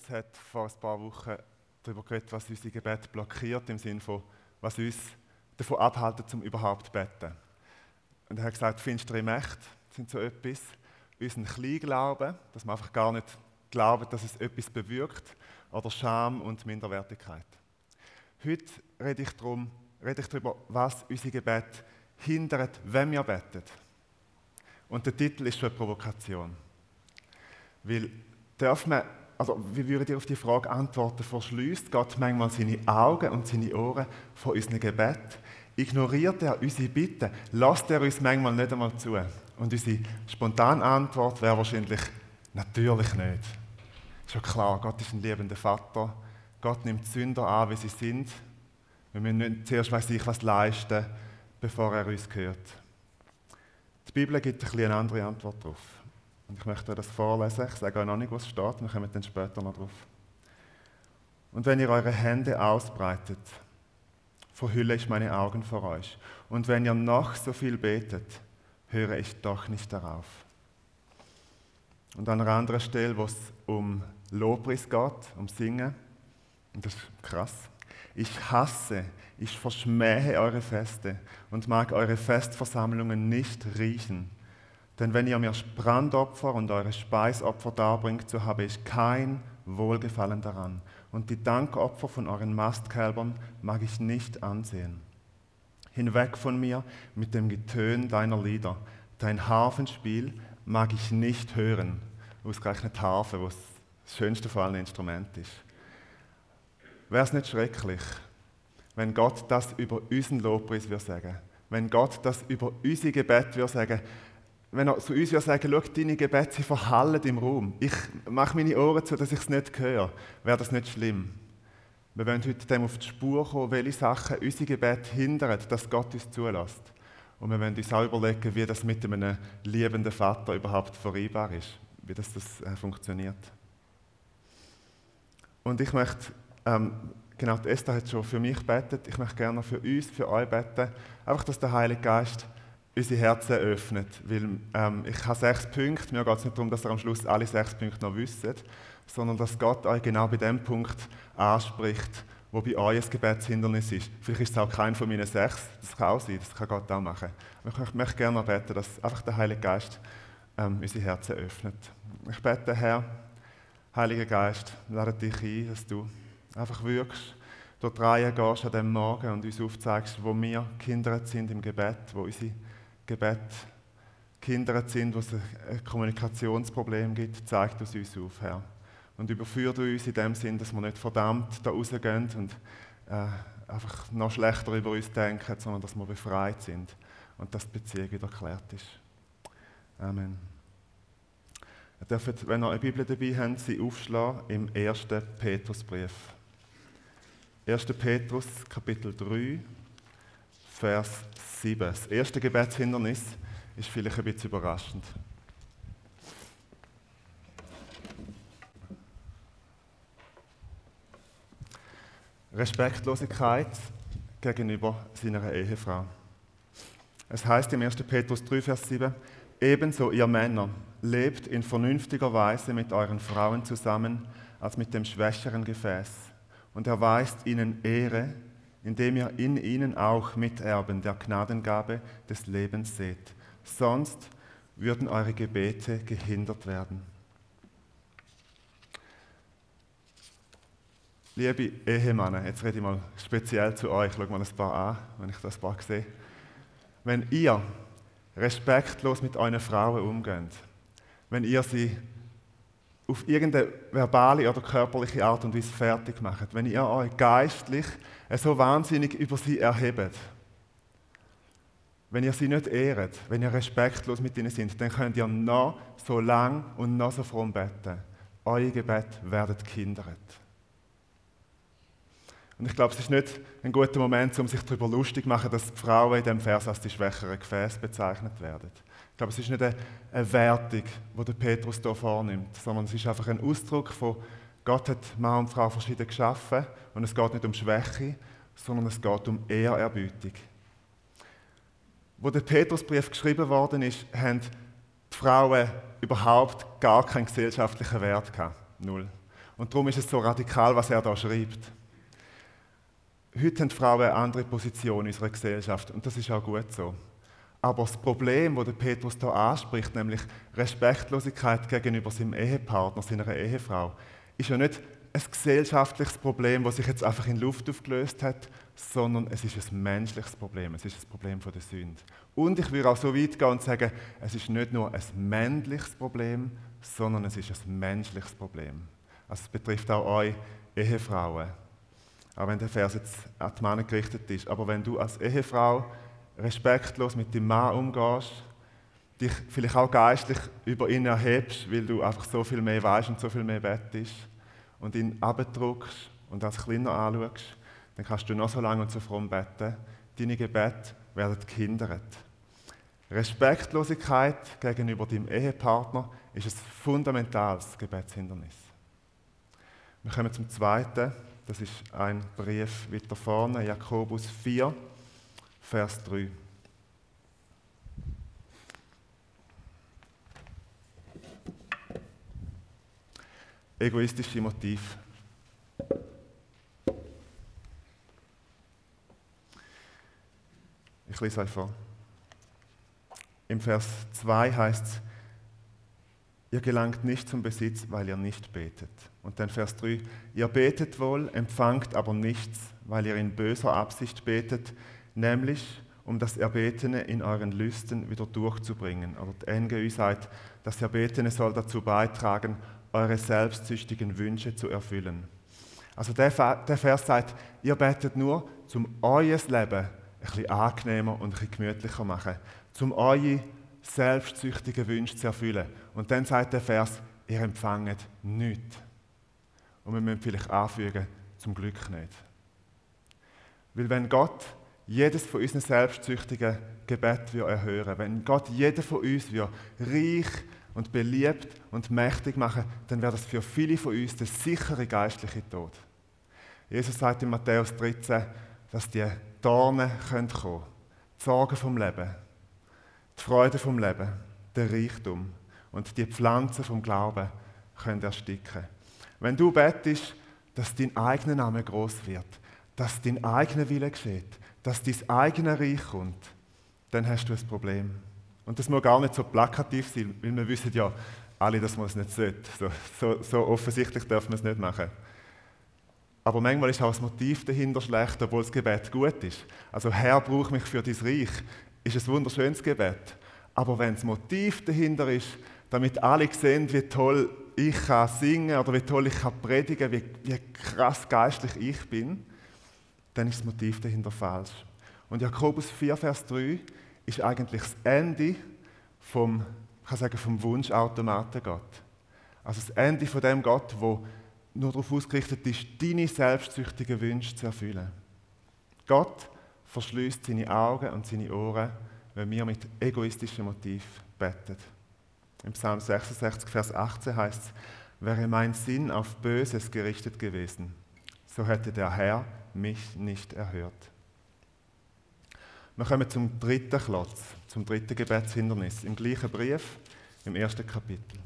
Jens hat vor ein paar Wochen darüber geredet, was unser Gebet blockiert, im Sinne von, was uns davon abhalten, zum überhaupt zu beten. Und er hat gesagt, finstere Mächte sind so etwas. Unseren Kleinglauben, dass man einfach gar nicht glaubt, dass es etwas bewirkt, oder Scham und Minderwertigkeit. Heute rede ich, darum, rede ich darüber, was unser Gebet hindert, wenn wir beten. Und der Titel ist schon eine Provokation. Weil darf man, also wie würde ihr auf die Frage antworten, verschließt Gott manchmal seine Augen und seine Ohren von unserem Gebet? Ignoriert er unsere Bitten? Lasst er uns manchmal nicht einmal zu? Und unsere spontane Antwort wäre wahrscheinlich, natürlich nicht. Ist schon klar, Gott ist ein liebender Vater. Gott nimmt Sünder an, wie sie sind. Wir müssen nicht zuerst weiß ich was leisten, bevor er uns hört. Die Bibel gibt ein eine andere Antwort darauf. Und ich möchte das vorlesen. Ich sage euch noch nicht, was steht. Wir kommen dann später noch drauf. Und wenn ihr eure Hände ausbreitet, verhülle ich meine Augen vor euch. Und wenn ihr noch so viel betet, höre ich doch nicht darauf. Und an einer anderen Stelle, wo es um Lobpreis geht, um Singen, und das ist krass, ich hasse, ich verschmähe eure Feste und mag eure Festversammlungen nicht riechen. Denn wenn ihr mir Brandopfer und eure Speisopfer darbringt, so habe ich kein Wohlgefallen daran. Und die Dankopfer von euren Mastkälbern mag ich nicht ansehen. Hinweg von mir mit dem Getön deiner Lieder. Dein Harfenspiel mag ich nicht hören. Ausgerechnet Harfe, was das schönste von allen Instrumenten ist. Wäre es nicht schrecklich, wenn Gott das über unseren Lobpreis würde sagen? Wenn Gott das über unser Gebet würde sagen? Wenn er zu uns würde sagen, schau, deine Gebete sie verhallen im Raum. Ich mache meine Ohren zu, dass ich es nicht höre. Wäre das nicht schlimm? Wir wollen heute dem auf die Spur kommen, welche Sachen unser Gebet hindern, dass Gott uns zulässt. Und wir wollen uns auch überlegen, wie das mit einem liebenden Vater überhaupt vereinbar ist, wie das, das äh, funktioniert. Und ich möchte ähm, genau, Esther hat schon für mich gebetet. Ich möchte gerne für uns, für euch beten. Einfach, dass der Heilige Geist unsere Herzen öffnet. Weil ähm, ich habe sechs Punkte. Mir geht es nicht darum, dass ihr am Schluss alle sechs Punkte noch wisst, sondern dass Gott euch genau bei dem Punkt anspricht, wo bei euch ein Gebetshindernis ist. Vielleicht ist es auch kein von meinen sechs. Das kann auch sein, das kann Gott auch machen. Aber ich möchte gerne beten, dass einfach der Heilige Geist ähm, unsere Herzen öffnet. Ich bete, Herr, Heiliger Geist, lade dich ein, dass du einfach wirkst, dort rein gehst an diesem Morgen und uns aufzeigst, wo wir Kinder sind im Gebet, wo unsere Gebet Kinder sind, wo es ein Kommunikationsproblem gibt, zeig das uns auf, Herr. Und überführt uns in dem Sinn, dass wir nicht verdammt da rausgehen und äh, einfach noch schlechter über uns denken, sondern dass wir befreit sind und dass die Beziehung wieder geklärt ist. Amen. Ihr dürft, wenn ihr eine Bibel dabei habt, sie aufschlagen im 1. Petrusbrief. 1. Petrus, Kapitel 3, Vers 7. Das erste Gebetshindernis ist vielleicht ein bisschen überraschend. Respektlosigkeit gegenüber seiner Ehefrau. Es heißt im 1. Petrus 3, Vers 7, ebenso ihr Männer, lebt in vernünftiger Weise mit euren Frauen zusammen als mit dem schwächeren Gefäß und erweist ihnen Ehre, indem ihr in ihnen auch Miterben der Gnadengabe des Lebens seht. Sonst würden eure Gebete gehindert werden. Liebe Ehemänner, jetzt rede ich mal speziell zu euch, schau mal ein paar an, wenn ich das paar sehe. Wenn ihr respektlos mit euren Frauen umgeht, wenn ihr sie auf irgendeine verbale oder körperliche Art und Weise fertig macht, wenn ihr euch geistlich so wahnsinnig über sie erhebt, wenn ihr sie nicht ehrt, wenn ihr respektlos mit ihnen seid, dann könnt ihr noch so lang und noch so fromm beten. Euer Gebet werdet kindert. Und ich glaube, es ist nicht ein guter Moment, um sich darüber lustig zu machen, dass die Frauen in diesem Vers als die schwächeren Gefäße bezeichnet werden glaube, es ist nicht eine, Wertung, die der Petrus hier vornimmt, sondern es ist einfach ein Ausdruck von, Gott hat Mann und Frau verschieden geschaffen und es geht nicht um Schwäche, sondern es geht um Ehrerbietung. Wo der Petrusbrief geschrieben worden ist, haben die Frauen überhaupt gar keinen gesellschaftlichen Wert gehabt. Null. Und darum ist es so radikal, was er da schreibt. Heute haben Frauen eine andere Position in unserer Gesellschaft und das ist auch gut so. Aber das Problem, das Petrus hier anspricht, nämlich Respektlosigkeit gegenüber seinem Ehepartner, seiner Ehefrau, ist ja nicht ein gesellschaftliches Problem, das sich jetzt einfach in Luft aufgelöst hat, sondern es ist ein menschliches Problem. Es ist ein Problem der Sünde. Und ich würde auch so weit gehen und sagen, es ist nicht nur ein männliches Problem, sondern es ist ein menschliches Problem. Also es betrifft auch euch Ehefrauen. Auch wenn der Vers jetzt an die Männer gerichtet ist. Aber wenn du als Ehefrau respektlos mit dem Mann umgehst, dich vielleicht auch geistlich über ihn erhebst, weil du einfach so viel mehr weißt und so viel mehr bettest und ihn abdruckst und als Kleiner anschaust, dann kannst du noch so lange und so fromm beten. Deine Gebete werden gehindert. Respektlosigkeit gegenüber deinem Ehepartner ist ein fundamentales Gebetshindernis. Wir kommen zum zweiten. Das ist ein Brief weiter vorne, Jakobus 4, Vers 3. Egoistische Motiv. Ich lese euch vor. Im Vers 2 heißt es, ihr gelangt nicht zum Besitz, weil ihr nicht betet. Und dann Vers 3, ihr betet wohl, empfangt aber nichts, weil ihr in böser Absicht betet, nämlich um das Erbetene in euren Lüsten wieder durchzubringen. Oder die NGÜ sagt, das Erbetene soll dazu beitragen, eure selbstsüchtigen Wünsche zu erfüllen. Also der, Vers sagt, ihr betet nur, um euer Leben ein bisschen angenehmer und ein bisschen gemütlicher zu machen, um eure selbstsüchtigen Wünsche zu erfüllen. Und dann sagt der Vers, ihr empfangt nichts. Und wir müssen vielleicht anfügen, zum Glück nicht. Weil wenn Gott jedes von unseren selbstsüchtigen Gebet erhören wenn Gott jeden von uns reich und beliebt und mächtig machen, dann wäre das für viele von uns der sichere geistliche Tod. Jesus sagt in Matthäus 13, dass die Dornen kommen können, die Sorgen vom Leben, die Freude vom Leben, der Reichtum und die Pflanzen vom Glauben können ersticken. Wenn du bettest, dass dein eigener Name groß wird, dass dein eigener Wille geschieht, dass dein eigenes Reich kommt, dann hast du ein Problem. Und das muss gar nicht so plakativ sein, weil wir wissen ja alle, dass man es nicht sollte. So, so, so offensichtlich dürfen wir es nicht machen. Aber manchmal ist auch das Motiv dahinter schlecht, obwohl das Gebet gut ist. Also Herr, brauch mich für dein Reich, ist ein wunderschönes Gebet. Aber wenn das Motiv dahinter ist, damit alle sehen, wie toll ich kann singen oder wie toll ich kann predigen, wie, wie krass geistlich ich bin, dann ist das Motiv dahinter falsch. Und Jakobus 4, Vers 3 ist eigentlich das Ende vom, kann sagen, vom Wunschautomaten Gott. Also das Ende von dem Gott, wo nur darauf ausgerichtet ist, deine selbstsüchtigen Wünsche zu erfüllen. Gott verschließt seine Augen und seine Ohren, wenn wir mit egoistischen Motiven beten. Im Psalm 66, Vers 18 heißt es, wäre mein Sinn auf Böses gerichtet gewesen, so hätte der Herr mich nicht erhört. Wir kommen zum dritten Klotz, zum dritten Gebetshindernis, im gleichen Brief, im ersten Kapitel.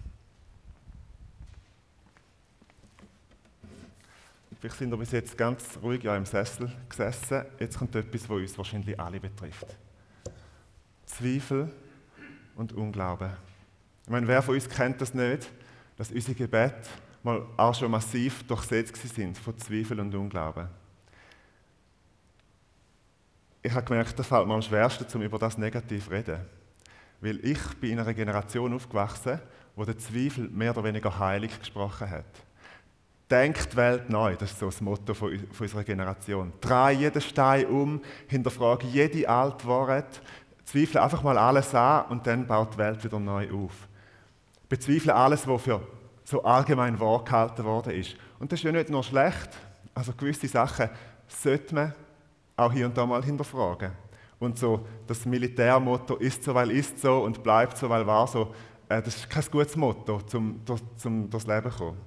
Vielleicht sind wir bis jetzt ganz ruhig ja, im Sessel gesessen. Jetzt kommt etwas, was uns wahrscheinlich alle betrifft. Zweifel und Unglauben. Ich meine, wer von uns kennt das nicht, dass unsere Gebete mal auch schon massiv durchsetzt sind von Zweifel und Unglauben ich habe gemerkt, das fällt mir am schwersten, um über das negativ zu reden. Weil ich bin in einer Generation aufgewachsen, wo der Zweifel mehr oder weniger heilig gesprochen hat. Denkt die Welt neu, das ist so das Motto von, unserer Generation. Drei jeden Stein um, hinterfrage jede Wort, zweifle einfach mal alles an und dann baut die Welt wieder neu auf. Bezweifle alles, was für so allgemein wahr gehalten worden ist. Und das ist ja nicht nur schlecht. Also gewisse Sachen sollte man auch hier und da mal hinterfragen. Und so das Militärmotto ist so, weil ist so und bleibt so, weil war so, äh, das ist kein gutes Motto, um zum, durchs Leben zu kommen.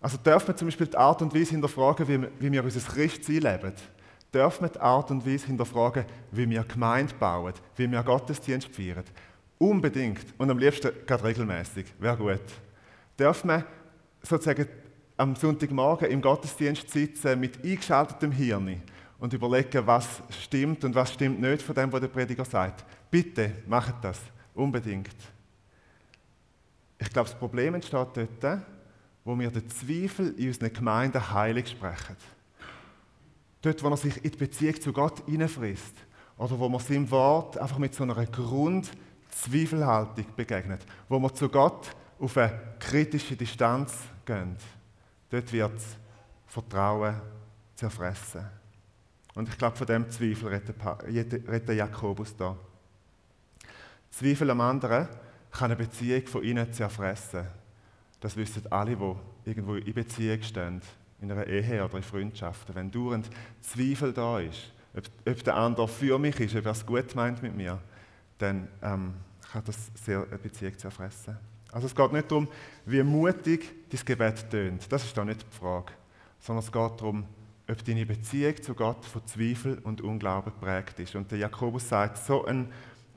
Also dürfen wir zum Beispiel die Art und Weise hinterfragen, wie, wie wir unser Christsein leben. Dürfen wir die Art und Weise hinterfragen, wie wir Gemeinde bauen, wie wir Gottesdienst feiern. Unbedingt und am liebsten gerade regelmäßig, wäre gut. Dürfen wir sozusagen am Sonntagmorgen im Gottesdienst sitzen mit eingeschaltetem Hirn und überlegen, was stimmt und was stimmt nicht von dem, was der Prediger sagt. Bitte macht das, unbedingt. Ich glaube, das Problem entsteht dort, wo wir den Zweifel in unseren Gemeinden heilig sprechen. Dort, wo er sich in die Beziehung zu Gott hineinfrisst. Oder wo man seinem Wort einfach mit so einer Grundzweifelhaltung begegnet. Wo man zu Gott auf eine kritische Distanz gehen. Dort wird das Vertrauen zerfressen. Und ich glaube, von dem Zweifel redet Jakobus da. Zweifel am anderen kann eine Beziehung von ihnen zerfressen. Das wissen alle, die irgendwo in Beziehung stehen, in einer Ehe oder in Freundschaften. Wenn dauernd Zweifel da ist, ob, ob, der andere für mich ist, ob er es gut meint mit mir, dann ähm, kann das sehr eine Beziehung zerfressen. Also es geht nicht darum, wie mutig dein Gebet tönt. Das ist da nicht die Frage. Sondern es geht darum, ob deine Beziehung zu Gott von Zweifel und Unglauben geprägt ist. Und der Jakobus sagt, so ein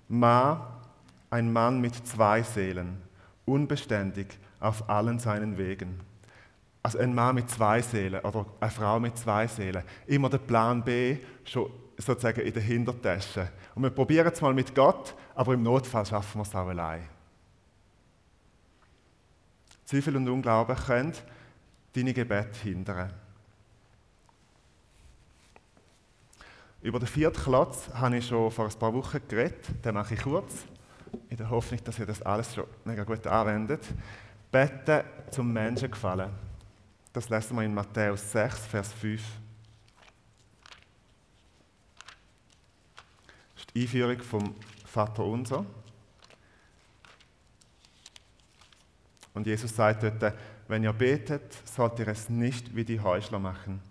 Mann, ein Mann mit zwei Seelen, unbeständig auf allen seinen Wegen. Also ein Mann mit zwei Seelen oder eine Frau mit zwei Seelen. Immer der Plan B schon sozusagen in der Hintertasche. Und wir probieren es mal mit Gott, aber im Notfall schaffen wir es auch allein. Zweifel und Unglauben können deine Gebete hindern. Über den vierten Klotz habe ich schon vor ein paar Wochen geredet, den mache ich kurz, in der Hoffnung, dass ihr das alles schon mega gut anwendet. Beten zum Menschen gefallen. Das lesen wir in Matthäus 6, Vers 5. Das ist die Einführung vom Vater Unser. Und Jesus sagt dort, wenn ihr betet, sollt ihr es nicht wie die Heuchler machen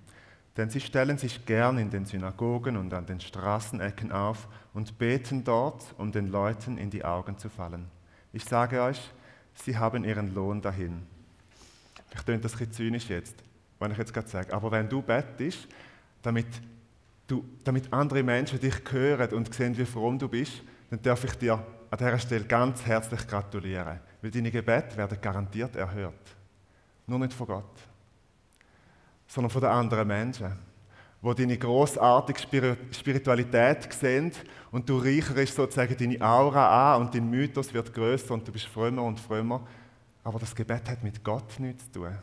denn sie stellen sich gern in den Synagogen und an den Straßenecken auf und beten dort, um den Leuten in die Augen zu fallen. Ich sage euch, sie haben ihren Lohn dahin. Ich töne das ein bisschen zynisch jetzt, wenn ich jetzt gerade sage, aber wenn du bettest, damit, du, damit andere Menschen dich hören und sehen, wie fromm du bist, dann darf ich dir an dieser Stelle ganz herzlich gratulieren, weil deine Gebete werden garantiert erhört. Nur nicht von Gott sondern von den anderen Menschen, wo deine großartige Spiritualität sehen und du reicherst sozusagen deine Aura an und dein Mythos wird größer und du bist frömmer und frömmer. Aber das Gebet hat mit Gott nichts zu tun,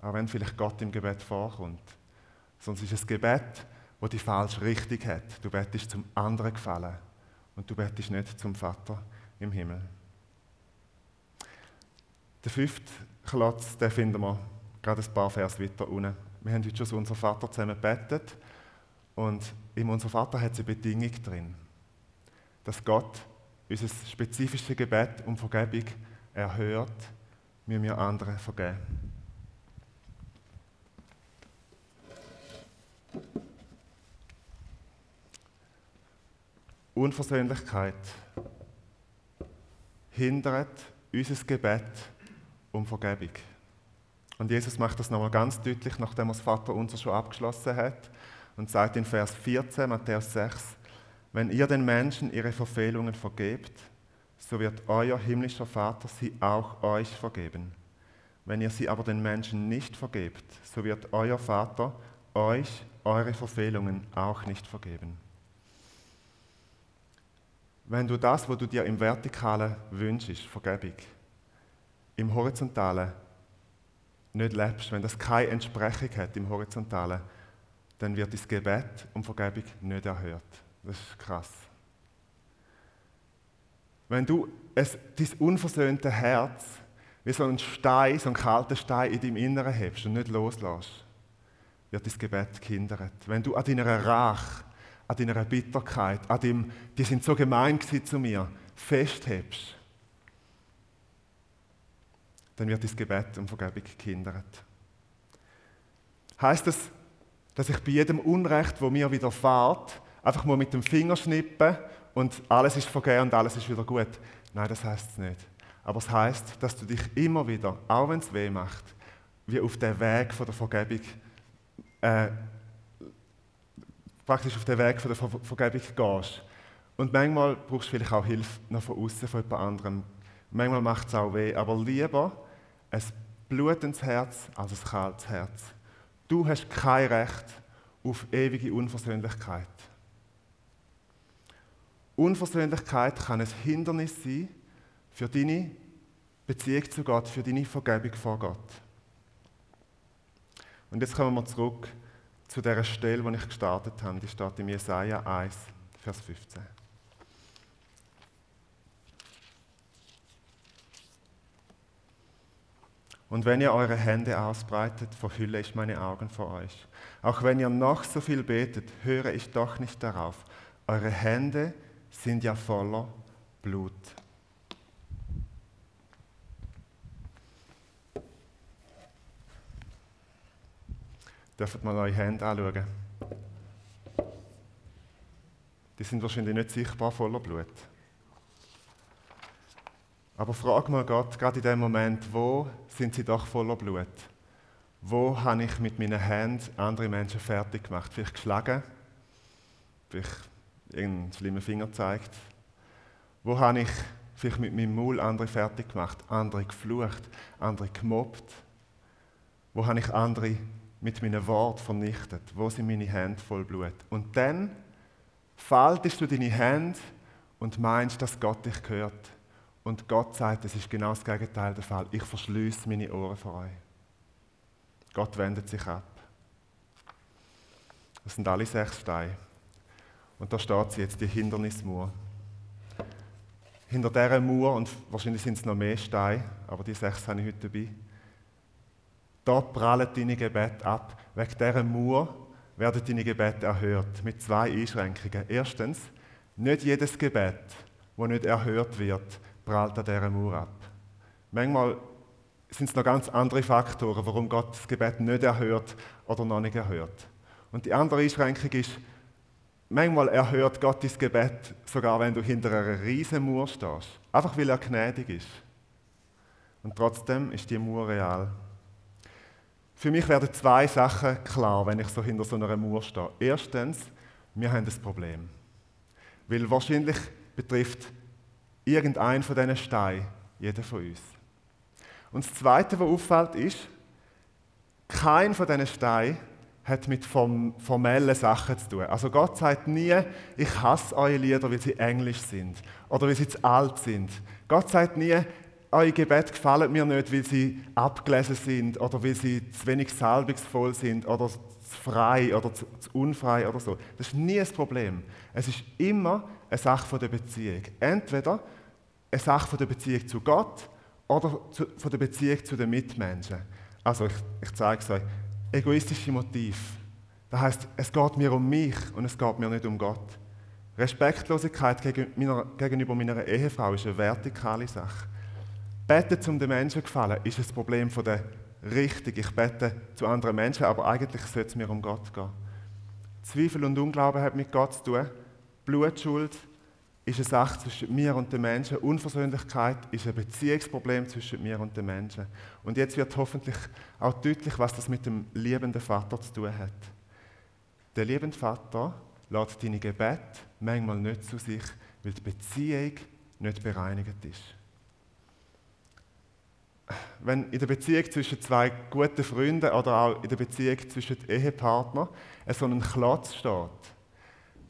auch wenn vielleicht Gott im Gebet vorkommt. Sonst ist es Gebet, wo die falsche Richtung hat. Du betest zum anderen gefallen und du betest nicht zum Vater im Himmel. Der fünfte Klotz, den finden wir gerade ein paar Vers weiter unten. Wir haben heute schon so unser Vater zusammen gebetet und in unser Vater hat es eine Bedingung drin, dass Gott unser spezifisches Gebet um Vergebung erhört, müssen wir anderen vergeben. Unversöhnlichkeit hindert unser Gebet um Vergebung. Und Jesus macht das nochmal ganz deutlich, nachdem er das Vater unser schon abgeschlossen hat und sagt in Vers 14, Matthäus 6, wenn ihr den Menschen ihre Verfehlungen vergebt, so wird euer himmlischer Vater sie auch euch vergeben. Wenn ihr sie aber den Menschen nicht vergebt, so wird euer Vater euch eure Verfehlungen auch nicht vergeben. Wenn du das, was du dir im Vertikalen wünschst, Vergebung, im Horizontalen nicht lebst, wenn das keine Entsprechung hat im Horizontalen, dann wird das Gebet um Vergebung nicht erhört. Das ist krass. Wenn du es, dein unversöhnte Herz wie so ein Stein, so ein kalter Stein in deinem Inneren hebst und nicht loslässt, wird das Gebet gehindert. Wenn du an deiner Rache, an deiner Bitterkeit, an dem, die sind so gemein zu mir, festhebst, dann wird das Gebet um Vergebung gehindert. Heißt das, dass ich bei jedem Unrecht, wo mir widerfährt, einfach mal mit dem Finger schnippen und alles ist vergeben und alles ist wieder gut? Nein, das heißt es nicht. Aber es heißt, dass du dich immer wieder, auch wenn es weh macht, wie auf den Weg von der Vergebung, äh, praktisch auf den Weg von der Ver Vergebung gehst. Und manchmal brauchst du vielleicht auch Hilfe noch von außen, von jemand anderem. Manchmal macht es auch weh, aber lieber es blutendes Herz als ein kaltes Herz. Du hast kein Recht auf ewige Unversöhnlichkeit. Unversöhnlichkeit kann ein Hindernis sein für deine Beziehung zu Gott, für deine Vergebung vor Gott. Und jetzt kommen wir zurück zu der Stelle, wo ich gestartet habe. Die steht in Jesaja 1, Vers 15. Und wenn ihr eure Hände ausbreitet, verhülle ich meine Augen vor euch. Auch wenn ihr noch so viel betet, höre ich doch nicht darauf. Eure Hände sind ja voller Blut. Dürft mal eure Hände anschauen. Die sind wahrscheinlich nicht sichtbar voller Blut. Aber frag mal Gott, gerade in dem Moment, wo sind sie doch voller Blut? Wo habe ich mit meinen Händen andere Menschen fertig gemacht? Vielleicht geschlagen? Vielleicht irgendeinen schlimmen Finger gezeigt? Wo habe ich vielleicht mit meinem Maul andere fertig gemacht? Andere geflucht? Andere gemobbt? Wo habe ich andere mit meinen Worten vernichtet? Wo sind meine Hände voll Blut? Und dann faltest du deine Hände und meinst, dass Gott dich hört. Und Gott sagt, es ist genau das Gegenteil der Fall. Ich verschließe meine Ohren vor euch. Gott wendet sich ab. Das sind alle sechs Steine. Und da steht sie jetzt, die Hindernismauer. Hinter dieser Mauer, und wahrscheinlich sind es noch mehr Steine, aber die sechs habe ich heute dabei, da prallen deine Gebete ab. Wegen dieser Mauer werden deine Gebete erhört. Mit zwei Einschränkungen. Erstens, nicht jedes Gebet, das nicht erhört wird, prallt an dieser Mauer ab. Manchmal sind es noch ganz andere Faktoren, warum Gott das Gebet nicht erhört oder noch nicht erhört. Und die andere Einschränkung ist, manchmal erhört Gott das Gebet, sogar wenn du hinter einer riesen Mauer stehst. Einfach weil er gnädig ist. Und trotzdem ist die Mauer real. Für mich werden zwei Sachen klar, wenn ich so hinter so einer Mauer stehe. Erstens, wir haben ein Problem. Weil wahrscheinlich betrifft irgendein von diesen Steinen jeden von uns. Und das Zweite, was auffällt, ist, kein von diesen Steinen hat mit formellen Sachen zu tun. Also Gott sagt nie, ich hasse eure Lieder, weil sie englisch sind oder weil sie zu alt sind. Gott sagt nie, eure Gebete gefallen mir nicht, weil sie abgelesen sind oder weil sie zu wenig salbungsvoll sind oder zu frei oder zu, zu unfrei oder so. Das ist nie ein Problem. Es ist immer eine Sache der Beziehung. Entweder eine Sache von der Beziehung zu Gott oder zu, von der Beziehung zu den Mitmenschen. Also ich, ich zeige es euch. Egoistische Motiv. Das heißt, es geht mir um mich und es geht mir nicht um Gott. Respektlosigkeit gegenüber meiner Ehefrau ist eine vertikale Sache. Beten zum den Menschen gefallen ist ein Problem von der Richtung. Ich bete zu anderen Menschen, aber eigentlich sollte es mir um Gott gehen. Zweifel und Unglauben hat mit Gott zu tun. Blutschuld ist eine Sache zwischen mir und den Menschen. Unversöhnlichkeit ist ein Beziehungsproblem zwischen mir und den Menschen. Und jetzt wird hoffentlich auch deutlich, was das mit dem liebenden Vater zu tun hat. Der liebende Vater lässt deine Gebete manchmal nicht zu sich, weil die Beziehung nicht bereinigt ist wenn in der Beziehung zwischen zwei guten Freunden oder auch in der Beziehung zwischen Ehepartnern so ein Klotz steht,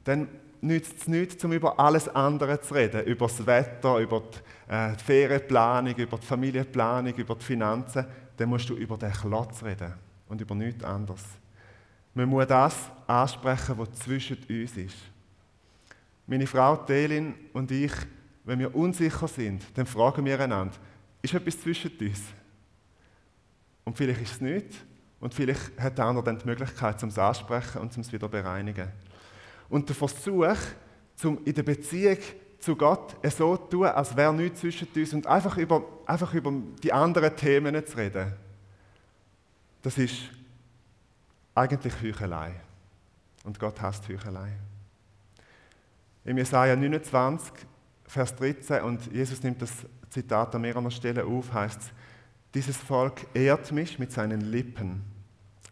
dann nützt es nichts, um über alles andere zu reden. Über das Wetter, über die, äh, die Ferienplanung, über die Familienplanung, über die Finanzen. Dann musst du über den Klotz reden und über nichts anderes. Man muss das ansprechen, was zwischen uns ist. Meine Frau Telin und ich, wenn wir unsicher sind, dann fragen wir einander, ist etwas zwischen uns. Und vielleicht ist es nicht. Und vielleicht hat der andere dann die Möglichkeit, zum es ansprechen und zum es wieder bereinigen. Und der Versuch, zum in der Beziehung zu Gott so zu tun, als wäre nichts zwischen uns und einfach über, einfach über die anderen Themen zu reden, das ist eigentlich Heuchelei. Und Gott hasst Heuchelei. Im Jesaja 29, Vers 13, und Jesus nimmt das Zitat an mehrerer Stelle auf, heißt es, dieses Volk ehrt mich mit seinen Lippen,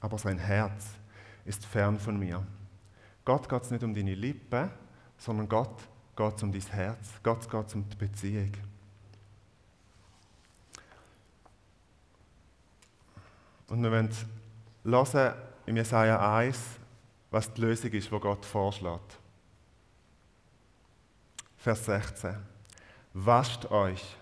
aber sein Herz ist fern von mir. Gott geht es nicht um deine Lippen, sondern Gott geht es um dein Herz. Gott geht es um die Beziehung. Und wir wollen hören im Jesaja 1, was die Lösung ist, die Gott vorschlägt. Vers 16. Wascht euch,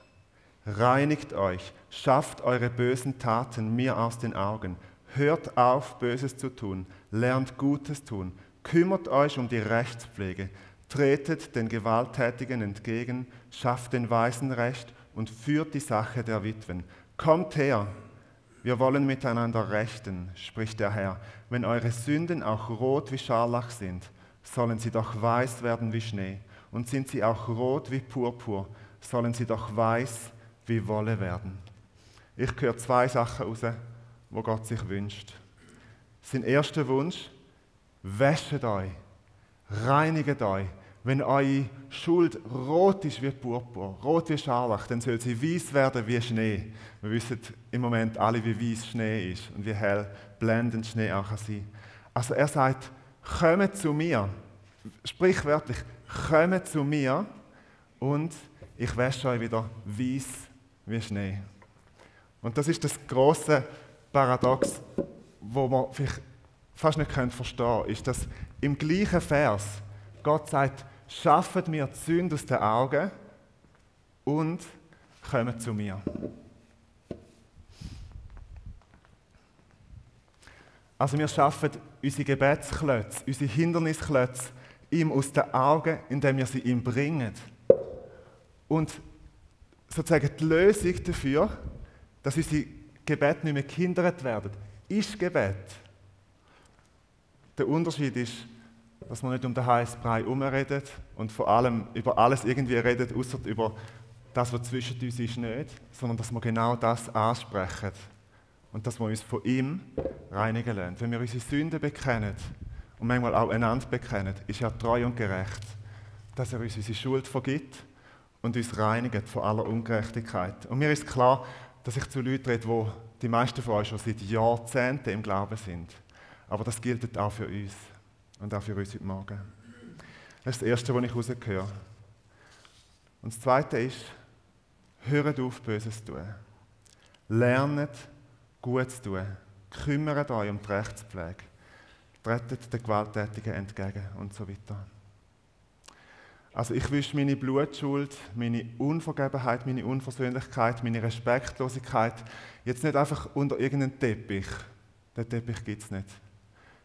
reinigt euch, schafft eure bösen Taten mir aus den Augen. Hört auf, Böses zu tun, lernt Gutes tun, kümmert euch um die Rechtspflege, tretet den Gewalttätigen entgegen, schafft den Weisen Recht und führt die Sache der Witwen. Kommt her, wir wollen miteinander rechten, spricht der Herr. Wenn eure Sünden auch rot wie Scharlach sind, sollen sie doch weiß werden wie Schnee. Und sind sie auch rot wie Purpur, sollen sie doch weiß wie Wolle werden. Ich höre zwei Sachen raus, wo Gott sich wünscht. Sein erster Wunsch, wäschet euch, reinigt euch, wenn eure Schuld rot ist wie Purpur, rot wie Scharlach, dann soll sie weiß werden wie Schnee. Wir wissen im Moment alle, wie weiß Schnee ist und wie hell blendend Schnee auch kann sein. Also er sagt, kommt zu mir, sprichwörtlich, kommt zu mir und ich wasche euch wieder weiß wie Schnee. Und das ist das große Paradox, wo man vielleicht fast nicht verstehen können, ist, dass im gleichen Vers Gott sagt, schafft mir die Sünde aus den Augen und kommt zu mir. Also wir schaffen unsere Gebetsklötze, unsere Hindernisklötze ihm aus den Augen, indem wir sie ihm bringen. Und sozusagen die Lösung dafür, dass unsere Gebete nicht mehr gehindert werden, ist Gebet. Der Unterschied ist, dass man nicht um den heißen Brei herumredet und vor allem über alles irgendwie redet, außer über das, was zwischen uns ist, nicht, sondern dass wir genau das ansprechen und dass wir uns von ihm reinigen lassen. Wenn wir unsere Sünden bekennen und manchmal auch einander bekennen, ist er treu und gerecht, dass er uns unsere Schuld vergibt und uns reinigt von aller Ungerechtigkeit. Und mir ist klar, dass ich zu Leuten rede, wo die meisten von euch schon seit Jahrzehnten im Glauben sind. Aber das gilt auch für uns und auch für uns heute Morgen. Das ist das Erste, was ich rausgehöre. Und das Zweite ist, hört auf, Böses zu tun. Lernet, gut zu tun. Kümmert euch um die Rechtspflege. Tretet den Gewalttätigen entgegen und so weiter. Also ich wische meine Blutschuld, meine Unvergebenheit, meine Unversöhnlichkeit, meine Respektlosigkeit jetzt nicht einfach unter irgendeinen Teppich. Den Teppich gibt es nicht.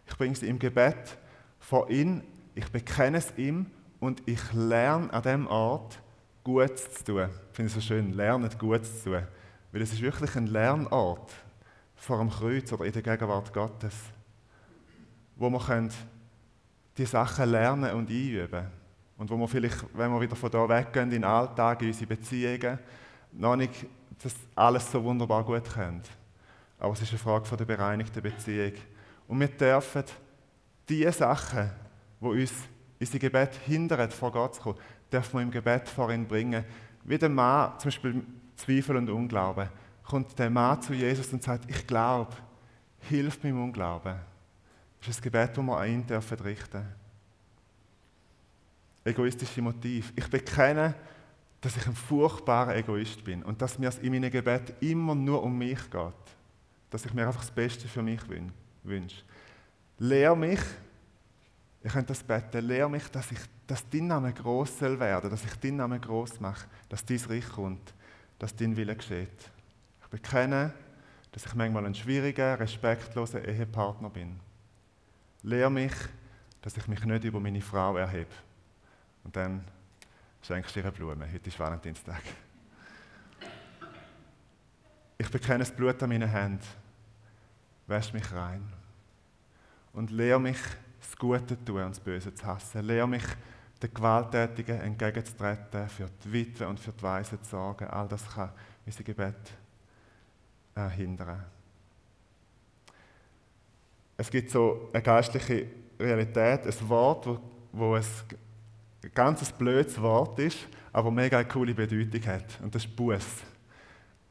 Ich bringe sie im Gebet vor ihn, ich bekenne es ihm und ich lerne an dem Ort, Gutes zu tun. Ich finde es so schön, lernen Gutes zu tun. Weil es ist wirklich ein Lernort vor dem Kreuz oder in der Gegenwart Gottes, wo wir die Sachen lernen und einüben Und wo wir vielleicht, wenn wir wieder von da weggehen in den Alltag, in unsere Beziehungen, noch nicht das alles so wunderbar gut können. Aber es ist eine Frage von der bereinigten Beziehung. Und wir dürfen diese Sachen, die uns unser Gebet hindern, vor Gott zu kommen, dürfen wir im Gebet vor ihn bringen. Wie der Mann, zum Beispiel Zweifel und Unglauben, kommt der Mann zu Jesus und sagt, ich glaube, hilf mir im Unglauben. Das ist ein Gebet, das wir an ihn dürfen richten Egoistische Motiv. Ich bekenne, dass ich ein furchtbarer Egoist bin und dass mir in meinem Gebet immer nur um mich geht. Dass ich mir einfach das Beste für mich wünsche. Lehr mich, ich könnte das beten, lehr mich, dass, ich, dass dein Name groß soll werden, dass ich deinen Namen groß mache, dass dein Reich kommt, dass dein Wille geschieht. Ich bekenne, dass ich manchmal ein schwieriger, respektloser Ehepartner bin. Lehr mich, dass ich mich nicht über meine Frau erhebe. Und dann schenkst du ihr Blumen. Heute ist Valentinstag. Ich bekenne das Blut an meinen Händen. Wäsch mich rein und lehre mich, das Gute zu tun und das Böse zu hassen. Lehre mich, den Gewalttätigen entgegenzutreten, für die Witwe und für die Weise zu sorgen. All das kann unser Gebet äh, hindern. Es gibt so eine geistliche Realität, ein Wort, wo, wo ein ganz blödes Wort ist, aber mega eine coole Bedeutung hat. Und das ist Buß.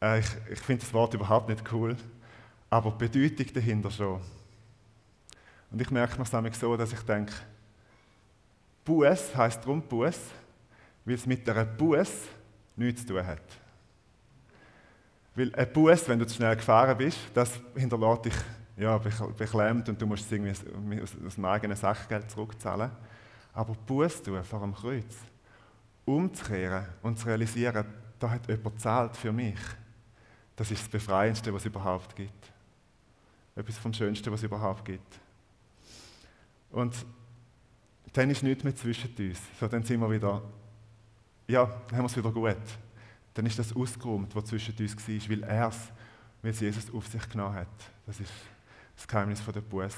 Äh, ich ich finde das Wort überhaupt nicht cool, aber die Bedeutung dahinter schon. Und ich merke mir es so, dass ich denke, Buß heisst darum Buß, weil es mit einer Buß nichts zu tun hat. Weil ein Bus, wenn du zu schnell gefahren bist, das hinterlässt dich ja, beklemmt und du musst es irgendwie aus, aus dem eigenen Sachgeld zurückzahlen. Aber Buß tun vor dem Kreuz, umzukehren und zu realisieren, da hat jemand gezahlt für mich, das ist das Befreiendste, was es überhaupt gibt. Etwas vom Schönsten, was es überhaupt gibt. Und dann ist nichts mehr zwischen uns. So, dann sind wir wieder, ja, dann haben wir es wieder gut. Dann ist das ausgeräumt, was zwischen uns war, weil er es, weil es Jesus auf sich genommen hat. Das ist das Geheimnis der Buß.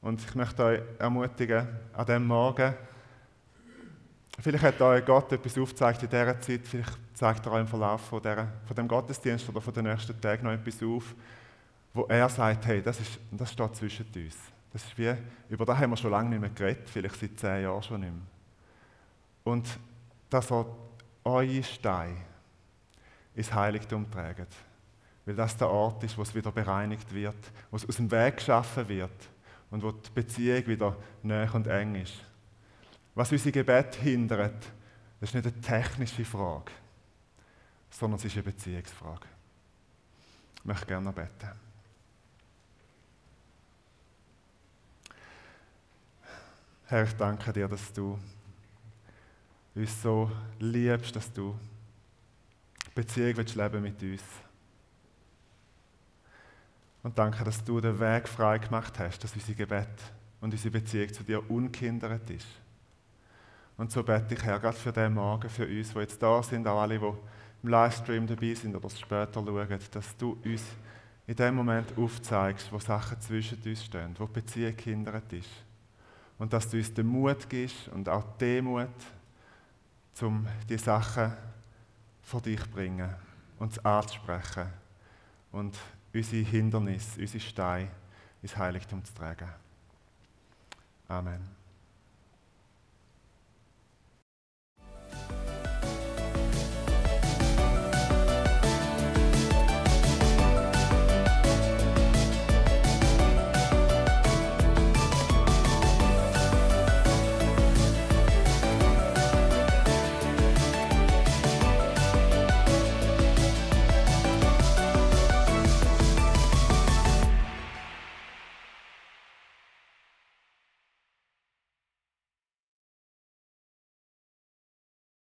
Und ich möchte euch ermutigen, an diesem Morgen, vielleicht hat euch Gott etwas aufgezeigt in dieser Zeit, vielleicht zeigt er euch im Verlauf von, dieser, von dem Gottesdienst oder von den nächsten Tagen noch etwas auf, wo er sagt, hey, das, ist, das steht zwischen uns. Das ist wie, über das haben wir schon lange nicht mehr geredet, vielleicht seit zehn Jahren schon nicht mehr. Und dass er eure Steine ins Heiligtum trägt. Weil das der Ort ist, wo es wieder bereinigt wird, wo es aus dem Weg geschaffen wird und wo die Beziehung wieder näher und eng ist. Was unser Gebet hindert, das ist nicht eine technische Frage, sondern es ist eine Beziehungsfrage. Ich möchte gerne beten. Herr, ich danke dir, dass du uns so liebst, dass du Beziehung willst leben mit uns. Und danke, dass du den Weg frei gemacht hast, dass unser Gebet und unsere Beziehung zu dir unkindert ist. Und so bete ich, Herr, gerade für den Morgen, für uns, die jetzt da sind, auch alle, die im Livestream dabei sind oder später schauen, dass du uns in dem Moment aufzeigst, wo Sachen zwischen uns stehen, wo Beziehung gehindert ist und dass du uns den Mut gibst und auch den Mut, um die Sachen vor dich zu bringen und anzusprechen und unsere Hindernisse, unsere Steine ins Heiligtum zu tragen. Amen.